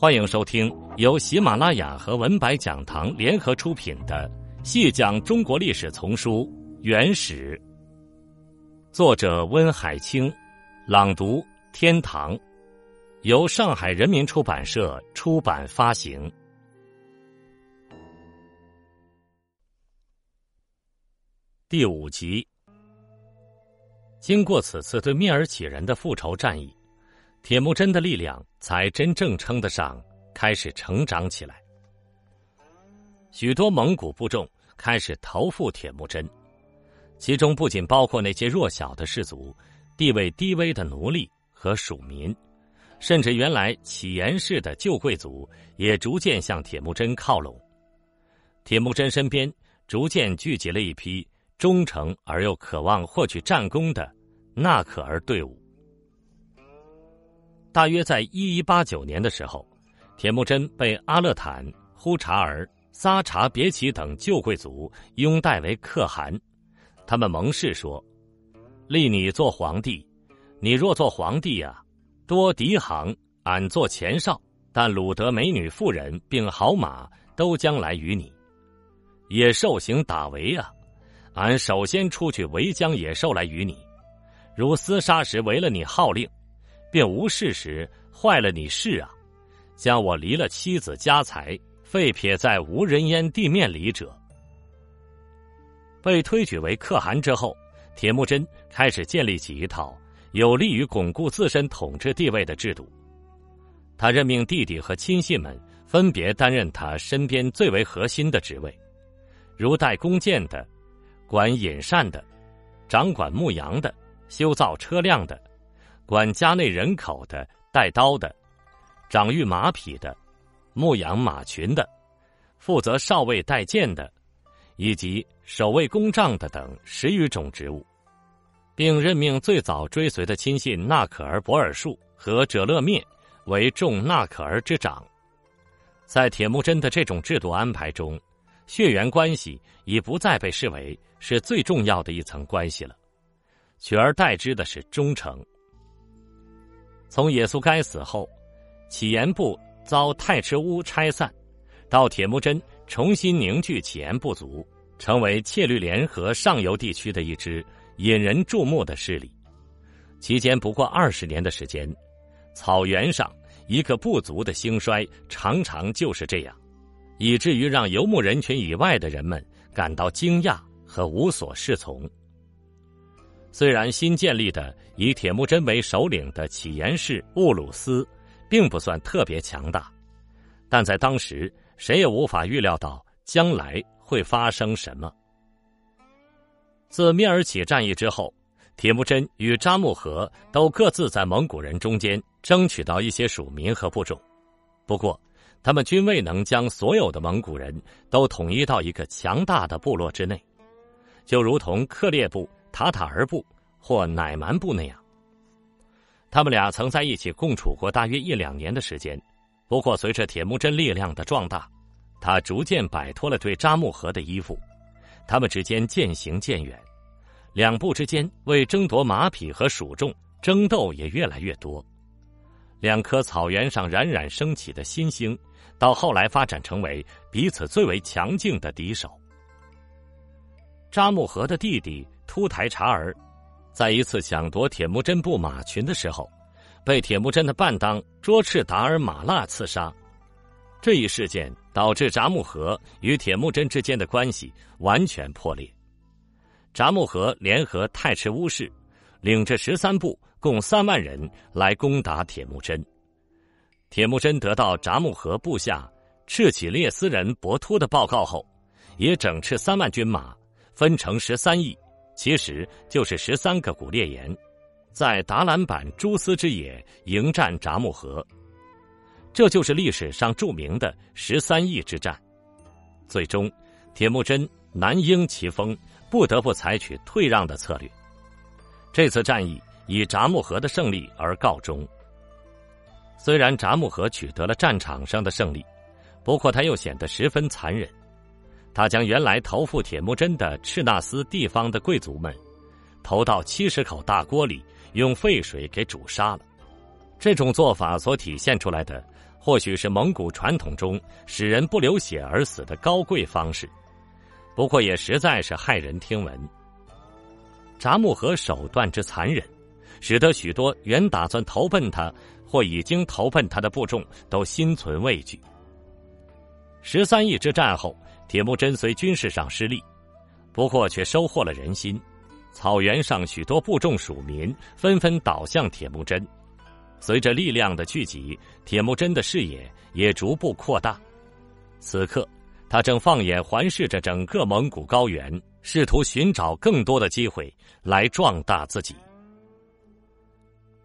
欢迎收听由喜马拉雅和文白讲堂联合出品的《细讲中国历史丛书·原始》，作者温海清，朗读天堂，由上海人民出版社出版发行。第五集，经过此次对蔑尔乞人的复仇战役。铁木真的力量才真正称得上开始成长起来。许多蒙古部众开始投附铁木真，其中不仅包括那些弱小的氏族、地位低微的奴隶和属民，甚至原来乞颜氏的旧贵族也逐渐向铁木真靠拢。铁木真身边逐渐聚集了一批忠诚而又渴望获取战功的纳可儿队伍。大约在一一八九年的时候，铁木真被阿勒坦、呼查儿、撒查别奇等旧贵族拥戴为可汗。他们盟誓说：“立你做皇帝，你若做皇帝呀，多嫡行，俺做前哨；但掳得美女妇人并好马，都将来与你。野兽行打围啊，俺首先出去围将野兽来与你。如厮杀时违了你号令。”便无事时坏了你事啊！将我离了妻子家财，废撇在无人烟地面里者。被推举为可汗之后，铁木真开始建立起一套有利于巩固自身统治地位的制度。他任命弟弟和亲信们分别担任他身边最为核心的职位，如带弓箭的、管引膳的、掌管牧羊的、修造车辆的。管家内人口的、带刀的、掌育马匹的、牧养马群的、负责少尉带剑的，以及守卫公帐的等十余种职务，并任命最早追随的亲信纳可儿博尔术和者勒灭为众纳可儿之长。在铁木真的这种制度安排中，血缘关系已不再被视为是最重要的一层关系了，取而代之的是忠诚。从耶稣该死后，乞颜部遭太赤乌拆散，到铁木真重新凝聚乞颜部族，成为切律联合上游地区的一支引人注目的势力。期间不过二十年的时间，草原上一个部族的兴衰常常就是这样，以至于让游牧人群以外的人们感到惊讶和无所适从。虽然新建立的以铁木真为首领的乞颜氏兀鲁斯，并不算特别强大，但在当时谁也无法预料到将来会发生什么。自蔑尔乞战役之后，铁木真与扎木合都各自在蒙古人中间争取到一些属民和部众，不过他们均未能将所有的蒙古人都统一到一个强大的部落之内，就如同克烈部。塔塔尔部或乃蛮部那样，他们俩曾在一起共处过大约一两年的时间。不过，随着铁木真力量的壮大，他逐渐摆脱了对扎木合的依附，他们之间渐行渐远。两部之间为争夺马匹和属众争斗也越来越多。两颗草原上冉冉升起的新星，到后来发展成为彼此最为强劲的敌手。扎木合的弟弟。突台察儿，在一次抢夺铁木真部马群的时候，被铁木真的伴当卓赤达尔马剌刺杀。这一事件导致札木合与铁木真之间的关系完全破裂。札木合联合太赤乌氏，领着十三部共三万人来攻打铁木真。铁木真得到札木合部下赤乞列斯人博突的报告后，也整饬三万军马，分成十三翼。其实就是十三个古列岩，在达兰版蛛丝之野迎战札木合，这就是历史上著名的十三翼之战。最终，铁木真难应其风，不得不采取退让的策略。这次战役以札木合的胜利而告终。虽然札木合取得了战场上的胜利，不过他又显得十分残忍。他将原来投附铁木真的赤纳斯地方的贵族们，投到七十口大锅里，用沸水给煮杀了。这种做法所体现出来的，或许是蒙古传统中使人不流血而死的高贵方式，不过也实在是骇人听闻。札木合手段之残忍，使得许多原打算投奔他或已经投奔他的部众都心存畏惧。十三亿之战后，铁木真虽军事上失利，不过却收获了人心。草原上许多部众属民纷纷倒向铁木真。随着力量的聚集，铁木真的视野也逐步扩大。此刻，他正放眼环视着整个蒙古高原，试图寻找更多的机会来壮大自己。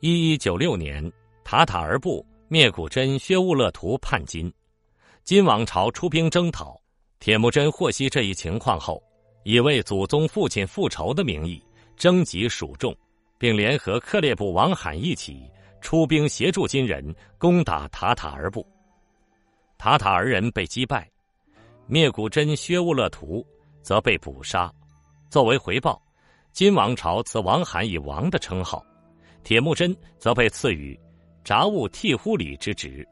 一一九六年，塔塔尔部灭古真薛兀勒图叛金，金王朝出兵征讨。铁木真获悉这一情况后，以为祖宗父亲复仇的名义征集属众，并联合克烈部王罕一起。出兵协助金人攻打塔塔尔部，塔塔尔人被击败，灭古真薛兀勒图则被捕杀。作为回报，金王朝赐王罕以王的称号，铁木真则被赐予札兀替忽里之职。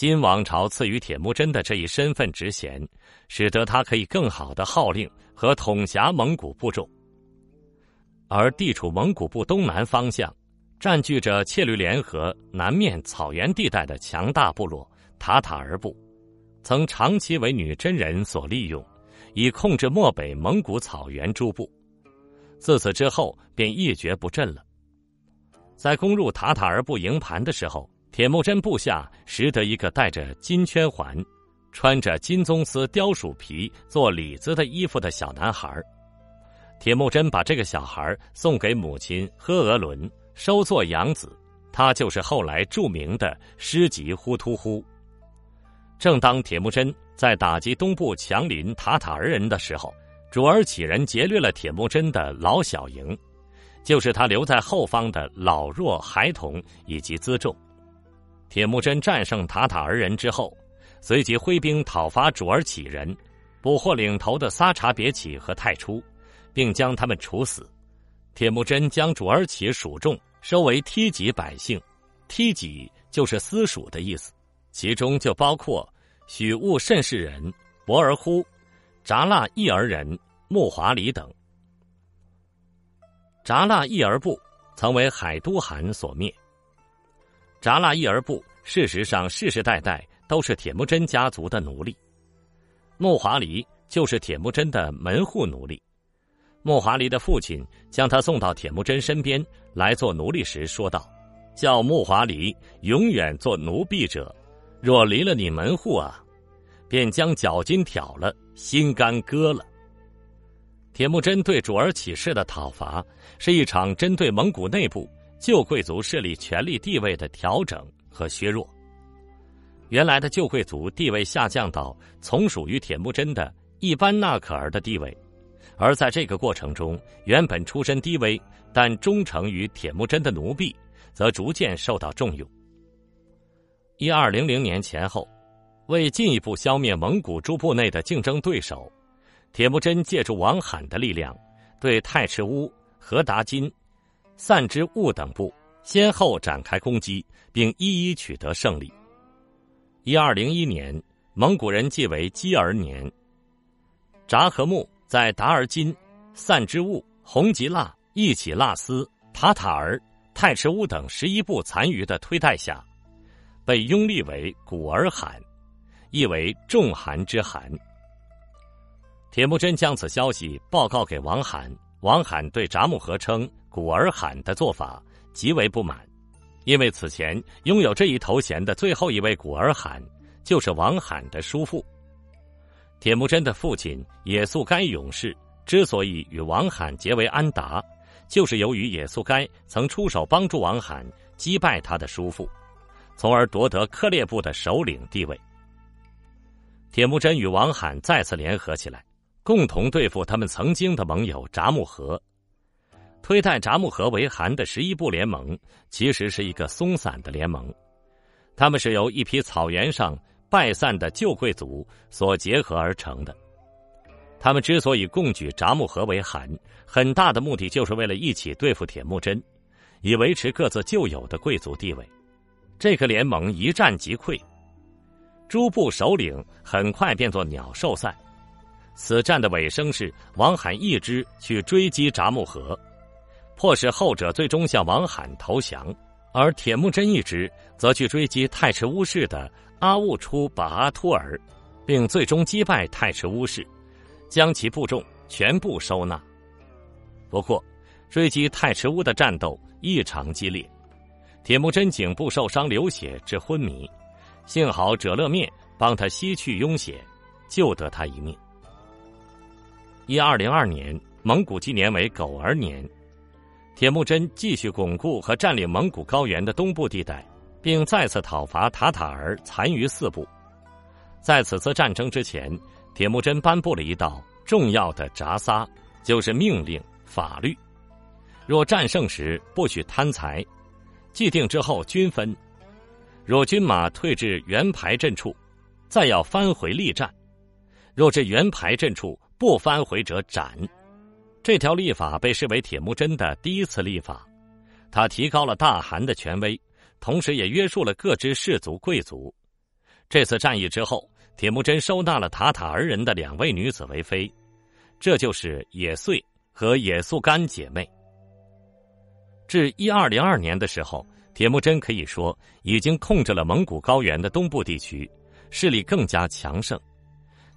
金王朝赐予铁木真的这一身份职衔，使得他可以更好的号令和统辖蒙古部众，而地处蒙古部东南方向。占据着切律联合南面草原地带的强大部落塔塔尔部，曾长期为女真人所利用，以控制漠北蒙古草原诸部。自此之后，便一蹶不振了。在攻入塔塔尔部营盘的时候，铁木真部下识得一个戴着金圈环、穿着金棕丝貂鼠皮做里子的衣服的小男孩。铁木真把这个小孩送给母亲呵额伦。收作养子，他就是后来著名的诗集呼突呼。正当铁木真在打击东部强邻塔塔尔人的时候，主儿乞人劫掠了铁木真的老小营，就是他留在后方的老弱孩童以及辎重。铁木真战胜塔塔尔人之后，随即挥兵讨伐主儿乞人，捕获领头的撒察别乞和太初，并将他们处死。铁木真将主儿乞属众收为梯级百姓，梯级就是私属的意思，其中就包括许兀慎氏人、博尔忽、札剌益儿人、木华里等。札剌益儿部曾为海都汗所灭。札剌益儿部事实上世世代代都是铁木真家族的奴隶，木华黎就是铁木真的门户奴隶。木华黎的父亲将他送到铁木真身边来做奴隶时说道：“叫木华黎永远做奴婢者，若离了你门户啊，便将脚筋挑了，心肝割了。”铁木真对主儿起事的讨伐，是一场针对蒙古内部旧贵族势力权力地位的调整和削弱。原来的旧贵族地位下降到从属于铁木真的一般纳可儿的地位。而在这个过程中，原本出身低微但忠诚于铁木真的奴婢，则逐渐受到重用。一二零零年前后，为进一步消灭蒙古诸部内的竞争对手，铁木真借助王罕的力量，对太赤乌、和达金、散之兀等部先后展开攻击，并一一取得胜利。一二零一年，蒙古人即为基儿年，札和木。在达尔金、散之兀、红吉腊、义起腊斯、塔塔儿、太赤乌等十一部残余的推戴下，被拥立为古尔罕，意为众汗之汗。铁木真将此消息报告给王罕，王罕对札木合称古尔罕的做法极为不满，因为此前拥有这一头衔的最后一位古尔罕就是王罕的叔父。铁木真的父亲也速该勇士之所以与王罕结为安达，就是由于也速该曾出手帮助王罕击败他的叔父，从而夺得克烈部的首领地位。铁木真与王罕再次联合起来，共同对付他们曾经的盟友札木合。推戴札木合为汗的十一部联盟，其实是一个松散的联盟，他们是由一批草原上。败散的旧贵族所结合而成的，他们之所以共举札木合为汗，很大的目的就是为了一起对付铁木真，以维持各自旧有的贵族地位。这个联盟一战即溃，诸部首领很快变作鸟兽散。此战的尾声是王罕一支去追击札木合，迫使后者最终向王罕投降，而铁木真一支则去追击太迟乌氏的阿兀出把阿突尔，并最终击败太迟乌氏，将其部众全部收纳。不过，追击太迟乌的战斗异常激烈，铁木真颈部受伤流血致昏迷，幸好者勒面帮他吸去晕血，救得他一命。一二零二年，蒙古纪年为狗儿年，铁木真继续巩固和占领蒙古高原的东部地带，并再次讨伐塔塔尔残余四部。在此次战争之前，铁木真颁布了一道重要的札撒，就是命令法律：若战胜时不许贪财，既定之后均分；若军马退至原排阵处，再要翻回力战；若至原排阵处，不翻回者斩。这条历法被视为铁木真的第一次历法，他提高了大汗的权威，同时也约束了各支氏族贵族。这次战役之后，铁木真收纳了塔塔尔人的两位女子为妃，这就是野遂和野速干姐妹。至一二零二年的时候，铁木真可以说已经控制了蒙古高原的东部地区，势力更加强盛。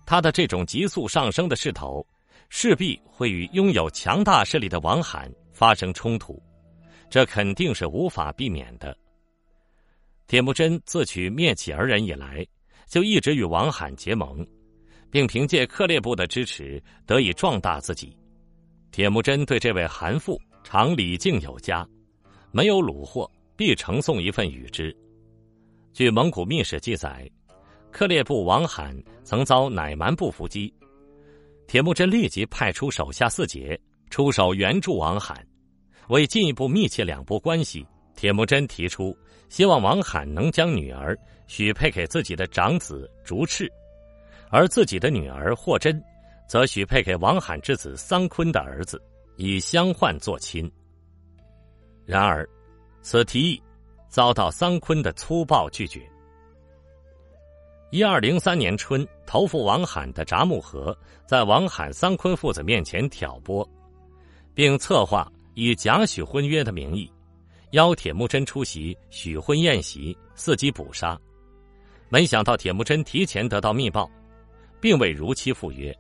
他的这种急速上升的势头，势必会与拥有强大势力的王罕发生冲突，这肯定是无法避免的。铁木真自取灭乞儿人以来，就一直与王罕结盟，并凭借克烈部的支持得以壮大自己。铁木真对这位韩父常礼敬有加，没有虏获必呈送一份与之。据蒙古秘史记载。克烈部王罕曾遭乃蛮部伏击，铁木真立即派出手下四杰出手援助王罕。为进一步密切两部关系，铁木真提出希望王罕能将女儿许配给自己的长子竹赤，而自己的女儿霍真则许配给王罕之子桑坤的儿子，以相换做亲。然而，此提议遭到桑坤的粗暴拒绝。一二零三年春，投附王罕的札木合在王罕、桑坤父子面前挑拨，并策划以假许婚约的名义，邀铁木真出席许婚宴席，伺机捕杀。没想到铁木真提前得到密报，并未如期赴约。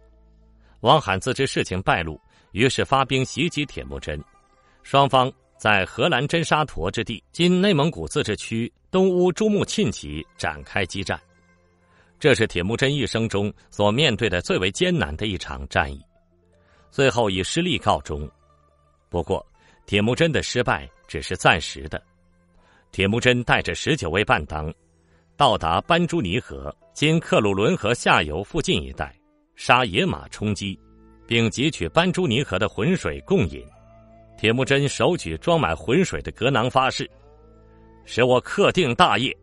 王罕自知事情败露，于是发兵袭击铁木真。双方在荷兰真沙陀之地（今内蒙古自治区东乌珠穆沁旗）展开激战。这是铁木真一生中所面对的最为艰难的一场战役，最后以失利告终。不过，铁木真的失败只是暂时的。铁木真带着十九位伴当，到达班朱尼河（今克鲁伦河下游附近一带），杀野马充饥，并汲取班朱尼河的浑水共饮。铁木真手举装满浑水的格囊，发誓：“使我克定大业，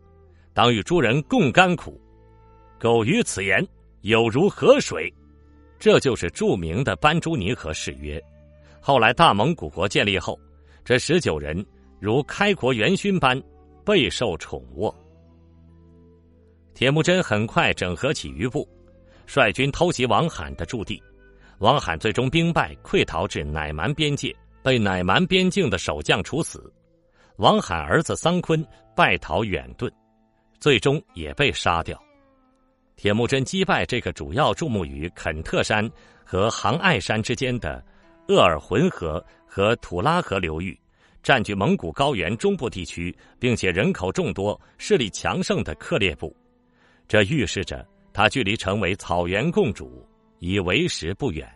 当与诸人共甘苦。”苟于此言，有如河水，这就是著名的班朱尼河誓约。后来大蒙古国建立后，这十九人如开国元勋般备受宠握。铁木真很快整合起余部，率军偷袭王罕的驻地。王罕最终兵败，溃逃至乃蛮边界，被乃蛮边境的守将处死。王罕儿子桑坤败逃远遁，最终也被杀掉。铁木真击败这个主要注目于肯特山和杭爱山之间的鄂尔浑河和土拉河流域，占据蒙古高原中部地区，并且人口众多、势力强盛的克烈部，这预示着他距离成为草原共主已为时不远。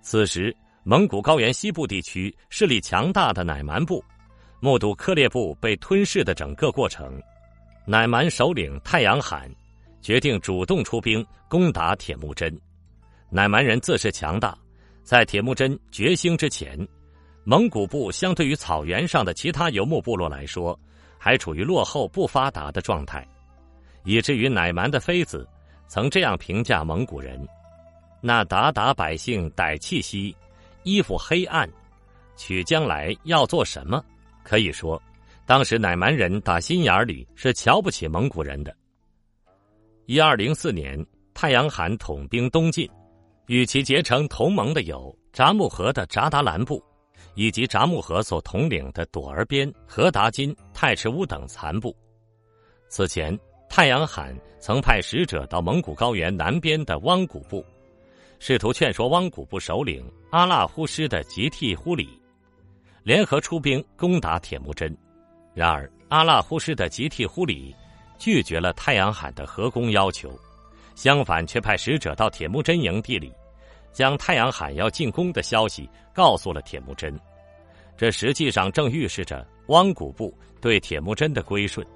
此时，蒙古高原西部地区势力强大的乃蛮部，目睹克烈部被吞噬的整个过程。乃蛮首领太阳罕决定主动出兵攻打铁木真。乃蛮人自恃强大，在铁木真决兴之前，蒙古部相对于草原上的其他游牧部落来说，还处于落后不发达的状态，以至于乃蛮的妃子曾这样评价蒙古人：“那鞑靼百姓歹气息，衣服黑暗，取将来要做什么？”可以说。当时乃蛮人打心眼里是瞧不起蒙古人的，一二零四年，太阳汗统兵东进，与其结成同盟的有札木合的札达兰部，以及札木合所统领的朵儿边、和达金、太赤乌等残部。此前，太阳汗曾派使者到蒙古高原南边的汪古部，试图劝说汪古部首领阿剌呼师的吉替忽里联合出兵攻打铁木真。然而，阿剌呼师的吉替忽里拒绝了太阳汗的合攻要求，相反，却派使者到铁木真营地里，将太阳汗要进攻的消息告诉了铁木真。这实际上正预示着汪古部对铁木真的归顺。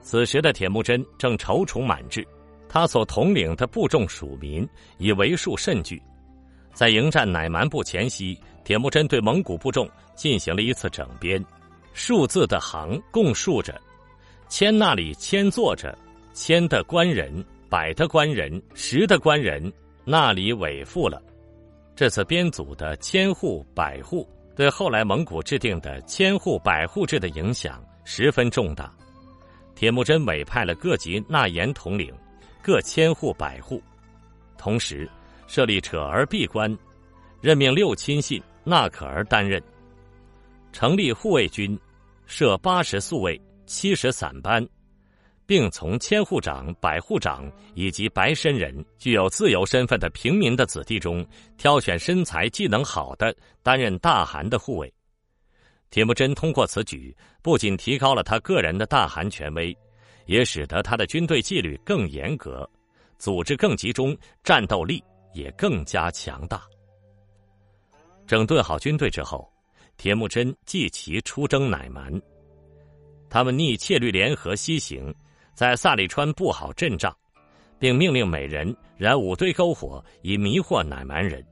此时的铁木真正踌躇满志，他所统领的部众属民已为数甚巨。在迎战乃蛮部前夕，铁木真对蒙古部众进行了一次整编。数字的行共数着，千那里千坐着，千的官人，百的官人，十的官人，那里委付了。这次编组的千户百户，对后来蒙古制定的千户百户制的影响十分重大。铁木真委派了各级纳言统领，各千户百户，同时设立扯儿闭关，任命六亲信纳可儿担任。成立护卫军，设八十宿卫、七十散班，并从千户长、百户长以及白身人、具有自由身份的平民的子弟中挑选身材技能好的担任大汗的护卫。铁木真通过此举，不仅提高了他个人的大汗权威，也使得他的军队纪律更严格，组织更集中，战斗力也更加强大。整顿好军队之后。铁木真继其出征乃蛮，他们逆切律联合西行，在萨里川布好阵仗，并命令每人燃五堆篝火以迷惑乃蛮人。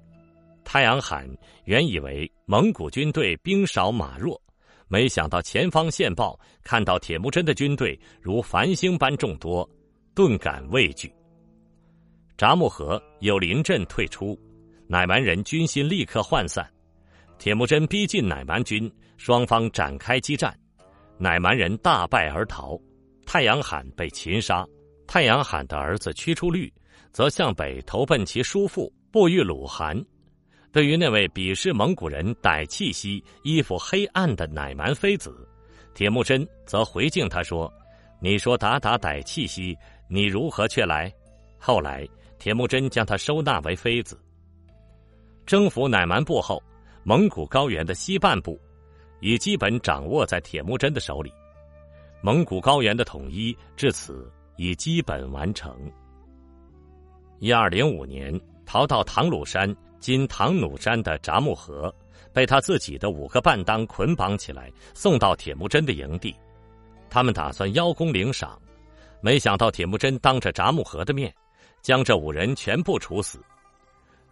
太阳汗原以为蒙古军队兵少马弱，没想到前方线报看到铁木真的军队如繁星般众多，顿感畏惧。札木合有临阵退出，乃蛮人军心立刻涣散。铁木真逼近乃蛮军，双方展开激战，乃蛮人大败而逃，太阳罕被擒杀。太阳罕的儿子屈出律则向北投奔其叔父不玉鲁汗。对于那位鄙视蒙古人歹气息、衣服黑暗的乃蛮妃子，铁木真则回敬他说：“你说达达歹气息，你如何却来？”后来，铁木真将他收纳为妃子。征服乃蛮部后。蒙古高原的西半部已基本掌握在铁木真的手里，蒙古高原的统一至此已基本完成。一二零五年，逃到唐鲁山（今唐努山）的札木合，被他自己的五个伴当捆绑起来，送到铁木真的营地。他们打算邀功领赏，没想到铁木真当着札木合的面，将这五人全部处死。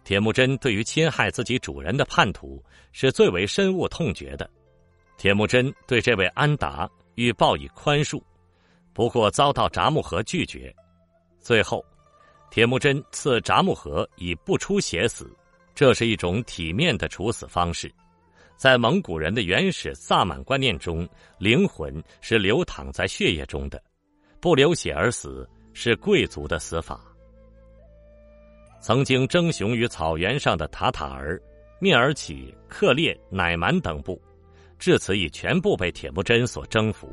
铁木真对于侵害自己主人的叛徒是最为深恶痛绝的。铁木真对这位安达欲报以宽恕，不过遭到札木合拒绝。最后，铁木真赐札木合以不出血死，这是一种体面的处死方式。在蒙古人的原始萨满观念中，灵魂是流淌在血液中的，不流血而死是贵族的死法。曾经争雄于草原上的塔塔尔、蔑尔乞、克烈、乃蛮等部，至此已全部被铁木真所征服。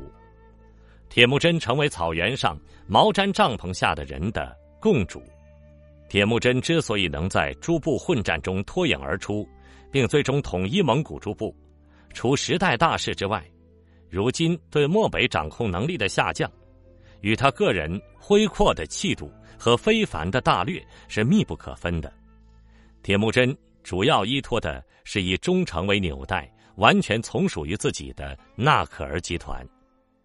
铁木真成为草原上毛毡帐篷下的人的共主。铁木真之所以能在诸部混战中脱颖而出，并最终统一蒙古诸部，除时代大势之外，如今对漠北掌控能力的下降，与他个人恢阔的气度。和非凡的大略是密不可分的。铁木真主要依托的是以忠诚为纽带、完全从属于自己的纳可儿集团。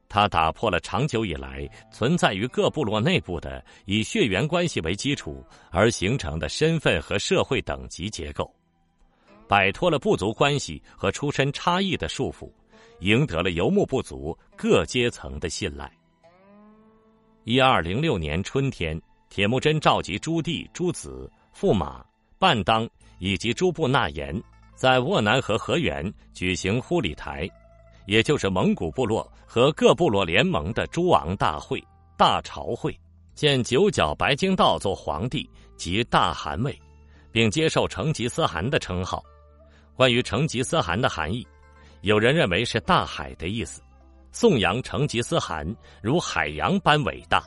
他打破了长久以来存在于各部落内部的以血缘关系为基础而形成的身份和社会等级结构，摆脱了部族关系和出身差异的束缚，赢得了游牧部族各阶层的信赖。一二零六年春天。铁木真召集诸弟、诸子、驸马、伴当以及诸部纳言，在斡难河河源举行忽里台，也就是蒙古部落和各部落联盟的诸王大会、大朝会。建九角白京道做皇帝，及大汗位，并接受成吉思汗的称号。关于成吉思汗的含义，有人认为是大海的意思，颂扬成吉思汗如海洋般伟大；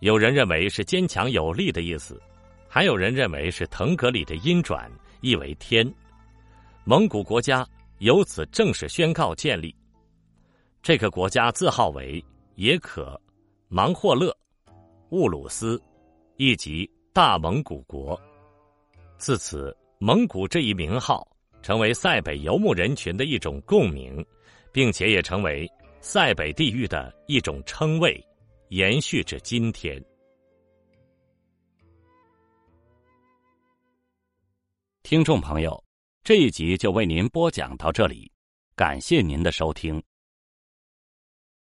有人认为是坚强有力的意思，还有人认为是腾格里的音转，意为天。蒙古国家由此正式宣告建立。这个国家字号为也可芒霍勒。兀鲁斯，亦即大蒙古国。自此，蒙古这一名号成为塞北游牧人群的一种共鸣，并且也成为塞北地域的一种称谓，延续至今天。听众朋友，这一集就为您播讲到这里，感谢您的收听。